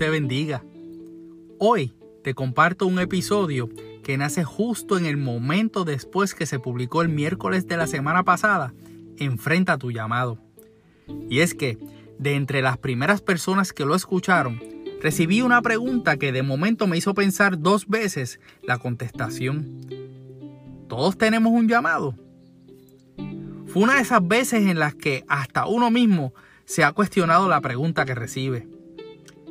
te bendiga. Hoy te comparto un episodio que nace justo en el momento después que se publicó el miércoles de la semana pasada, Enfrenta tu llamado. Y es que, de entre las primeras personas que lo escucharon, recibí una pregunta que de momento me hizo pensar dos veces la contestación. ¿Todos tenemos un llamado? Fue una de esas veces en las que hasta uno mismo se ha cuestionado la pregunta que recibe.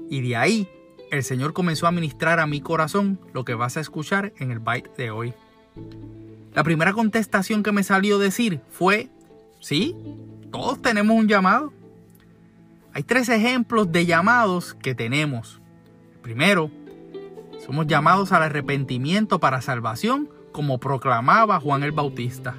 Y de ahí el Señor comenzó a ministrar a mi corazón lo que vas a escuchar en el byte de hoy. La primera contestación que me salió decir fue, sí, todos tenemos un llamado. Hay tres ejemplos de llamados que tenemos. primero, somos llamados al arrepentimiento para salvación, como proclamaba Juan el Bautista.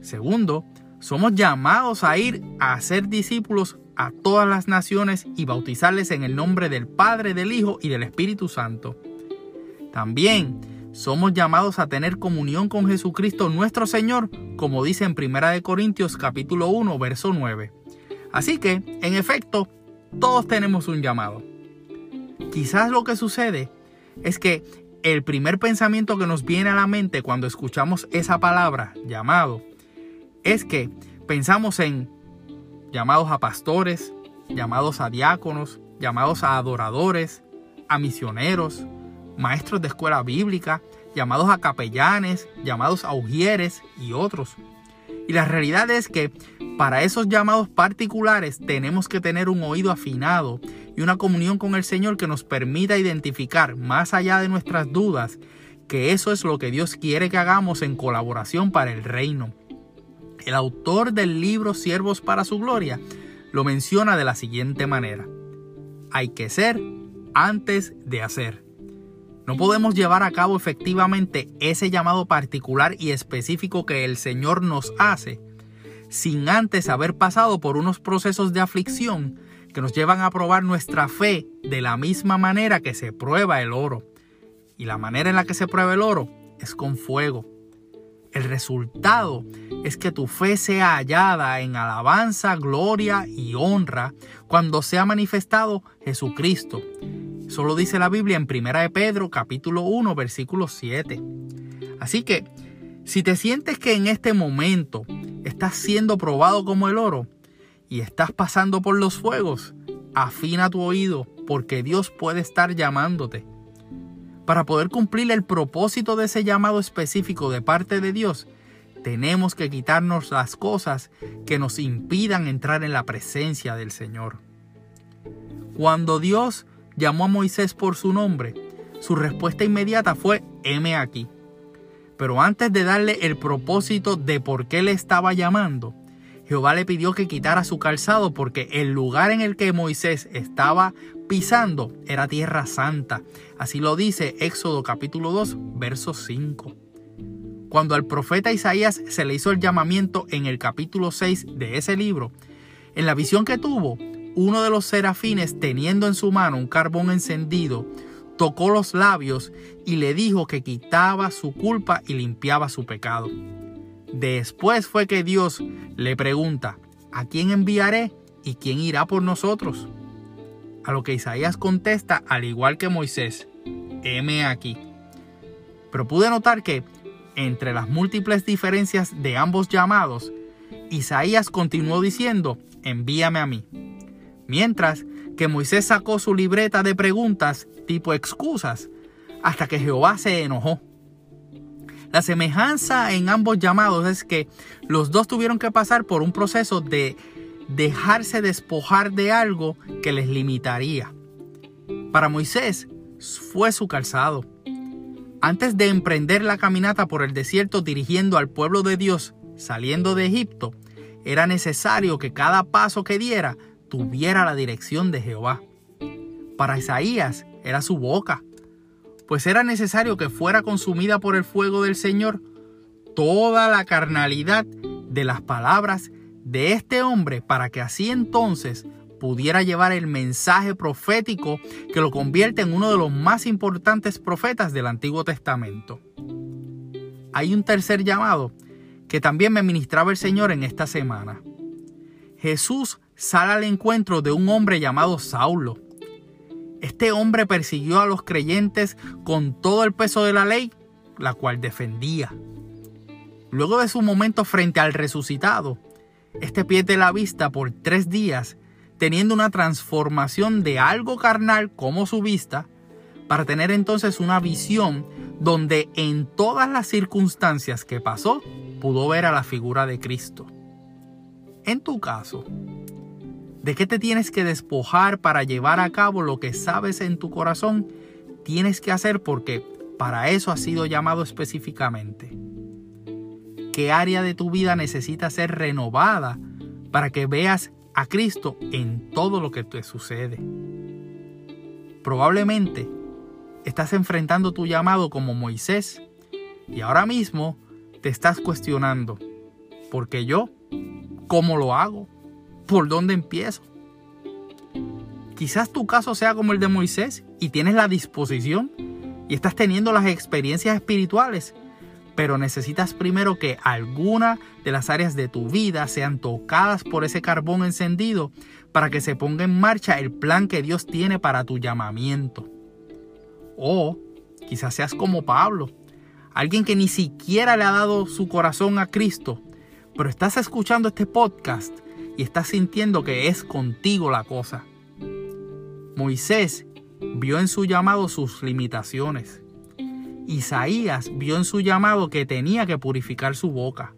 Segundo, somos llamados a ir a ser discípulos a todas las naciones y bautizarles en el nombre del Padre, del Hijo y del Espíritu Santo. También somos llamados a tener comunión con Jesucristo nuestro Señor, como dice en 1 Corintios capítulo 1, verso 9. Así que, en efecto, todos tenemos un llamado. Quizás lo que sucede es que el primer pensamiento que nos viene a la mente cuando escuchamos esa palabra, llamado, es que pensamos en llamados a pastores, llamados a diáconos, llamados a adoradores, a misioneros, maestros de escuela bíblica, llamados a capellanes, llamados a ujieres y otros. Y la realidad es que para esos llamados particulares tenemos que tener un oído afinado y una comunión con el Señor que nos permita identificar, más allá de nuestras dudas, que eso es lo que Dios quiere que hagamos en colaboración para el reino el autor del libro Siervos para su Gloria lo menciona de la siguiente manera. Hay que ser antes de hacer. No podemos llevar a cabo efectivamente ese llamado particular y específico que el Señor nos hace sin antes haber pasado por unos procesos de aflicción que nos llevan a probar nuestra fe de la misma manera que se prueba el oro. Y la manera en la que se prueba el oro es con fuego. El resultado es que tu fe sea hallada en alabanza, gloria y honra cuando sea manifestado Jesucristo. Eso lo dice la Biblia en 1 de Pedro capítulo 1 versículo 7. Así que si te sientes que en este momento estás siendo probado como el oro y estás pasando por los fuegos, afina tu oído porque Dios puede estar llamándote. Para poder cumplir el propósito de ese llamado específico de parte de Dios, tenemos que quitarnos las cosas que nos impidan entrar en la presencia del Señor. Cuando Dios llamó a Moisés por su nombre, su respuesta inmediata fue, heme aquí. Pero antes de darle el propósito de por qué le estaba llamando, Jehová le pidió que quitara su calzado porque el lugar en el que Moisés estaba pisando era tierra santa. Así lo dice Éxodo capítulo 2, verso 5. Cuando al profeta Isaías se le hizo el llamamiento en el capítulo 6 de ese libro, en la visión que tuvo, uno de los serafines teniendo en su mano un carbón encendido, tocó los labios y le dijo que quitaba su culpa y limpiaba su pecado. Después fue que Dios le pregunta, ¿a quién enviaré y quién irá por nosotros? A lo que Isaías contesta, al igual que Moisés, heme aquí. Pero pude notar que, entre las múltiples diferencias de ambos llamados, Isaías continuó diciendo, envíame a mí. Mientras que Moisés sacó su libreta de preguntas tipo excusas, hasta que Jehová se enojó la semejanza en ambos llamados es que los dos tuvieron que pasar por un proceso de dejarse despojar de algo que les limitaría. Para Moisés fue su calzado. Antes de emprender la caminata por el desierto dirigiendo al pueblo de Dios saliendo de Egipto, era necesario que cada paso que diera tuviera la dirección de Jehová. Para Isaías era su boca, pues era necesario que fuera consumida por el fuego del Señor toda la carnalidad de las palabras de este hombre para que así entonces pudiera llevar el mensaje profético que lo convierte en uno de los más importantes profetas del Antiguo Testamento. Hay un tercer llamado que también me ministraba el Señor en esta semana. Jesús sale al encuentro de un hombre llamado Saulo Este hombre persiguió a los creyentes con todo el peso de la ley, la cual defendía. Luego de su momento frente al resucitado, este pierde la vista por tres días, teniendo una transformación de algo carnal como su vista, para tener entonces una visión donde en todas las circunstancias que pasó pudo ver a la figura de Cristo. En tu caso, ¿de qué te tienes que despojar para llevar a cabo lo que sabes en tu corazón? Tienes que hacer porque para eso has sido llamado específicamente. ¿Qué área de tu vida necesita ser renovada para que veas a Cristo en todo lo que te sucede? Probablemente estás enfrentando tu llamado como Moisés y ahora mismo te estás cuestionando, ¿por qué yo? ¿Cómo lo hago? ¿Por dónde empiezo? Quizás tu caso sea como el de Moisés y tienes la disposición y estás teniendo las experiencias espirituales, pero necesitas primero que alguna de las áreas de tu vida sean tocadas por ese carbón encendido para que se ponga en marcha el plan que Dios tiene para tu llamamiento. O quizás seas como Pablo, alguien que ni siquiera le ha dado su corazón a Cristo, pero estás escuchando este podcast y estás sintiendo que es contigo la cosa. Moisés vio en su llamado sus limitaciones. Isaías vio en su llamado que tenía que purificar su boca.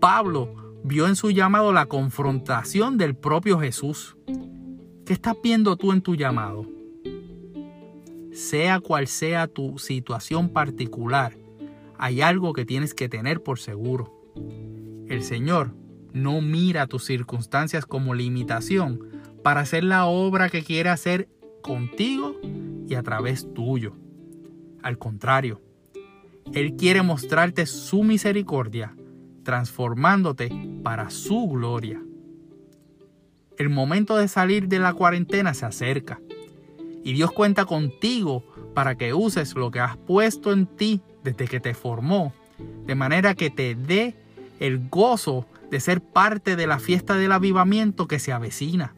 Pablo vio en su llamado la confrontación del propio Jesús. ¿Qué estás viendo tú en tu llamado? sea cual sea tu situación particular, hay algo que tienes que tener por seguro. El Señor no mira tus circunstancias como limitación para hacer la obra que quiere hacer contigo y a través tuyo. Al contrario, Él quiere mostrarte su misericordia, transformándote para su gloria. El momento de salir de la cuarentena se acerca y Dios cuenta contigo para que uses lo que has puesto en ti desde que te formó, de manera que te dé el gozo de ser parte de la fiesta del avivamiento que se avecina.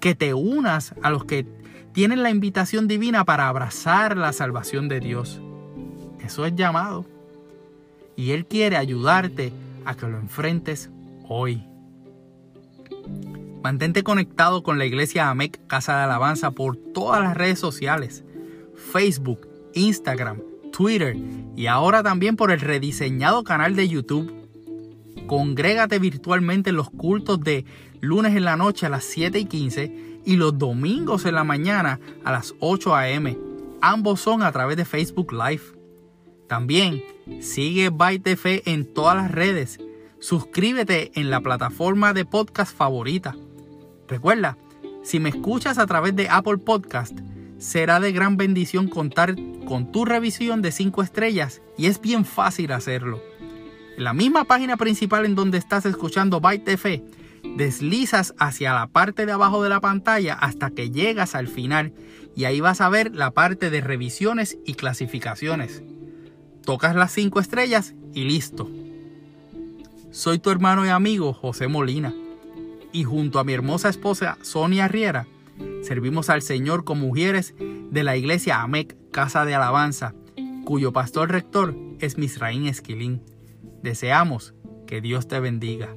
Que te unas a los que tienen la invitación divina para abrazar la salvación de Dios. Eso es llamado. Y Él quiere ayudarte a que lo enfrentes hoy. Mantente conectado con la iglesia AMEC Casa de Alabanza por todas las redes sociales, Facebook, Instagram, Twitter y ahora también por el rediseñado canal de YouTube. Congrégate virtualmente en los cultos de lunes en la noche a las 7 y 15 y los domingos en la mañana a las 8 a.m. Ambos son a través de Facebook Live. También sigue Byte Fe en todas las redes. Suscríbete en la plataforma de podcast favorita Recuerda, si me escuchas a través de Apple Podcast, será de gran bendición contar con tu revisión de 5 estrellas y es bien fácil hacerlo. En la misma página principal en donde estás escuchando Byte TV, deslizas hacia la parte de abajo de la pantalla hasta que llegas al final y ahí vas a ver la parte de revisiones y clasificaciones. Tocas las 5 estrellas y listo. Soy tu hermano y amigo José Molina y junto a mi hermosa esposa Sonia Riera, servimos al Señor como mujeres de la iglesia AMEC Casa de Alabanza, cuyo pastor rector es Misraín Esquilín. Deseamos que Dios te bendiga.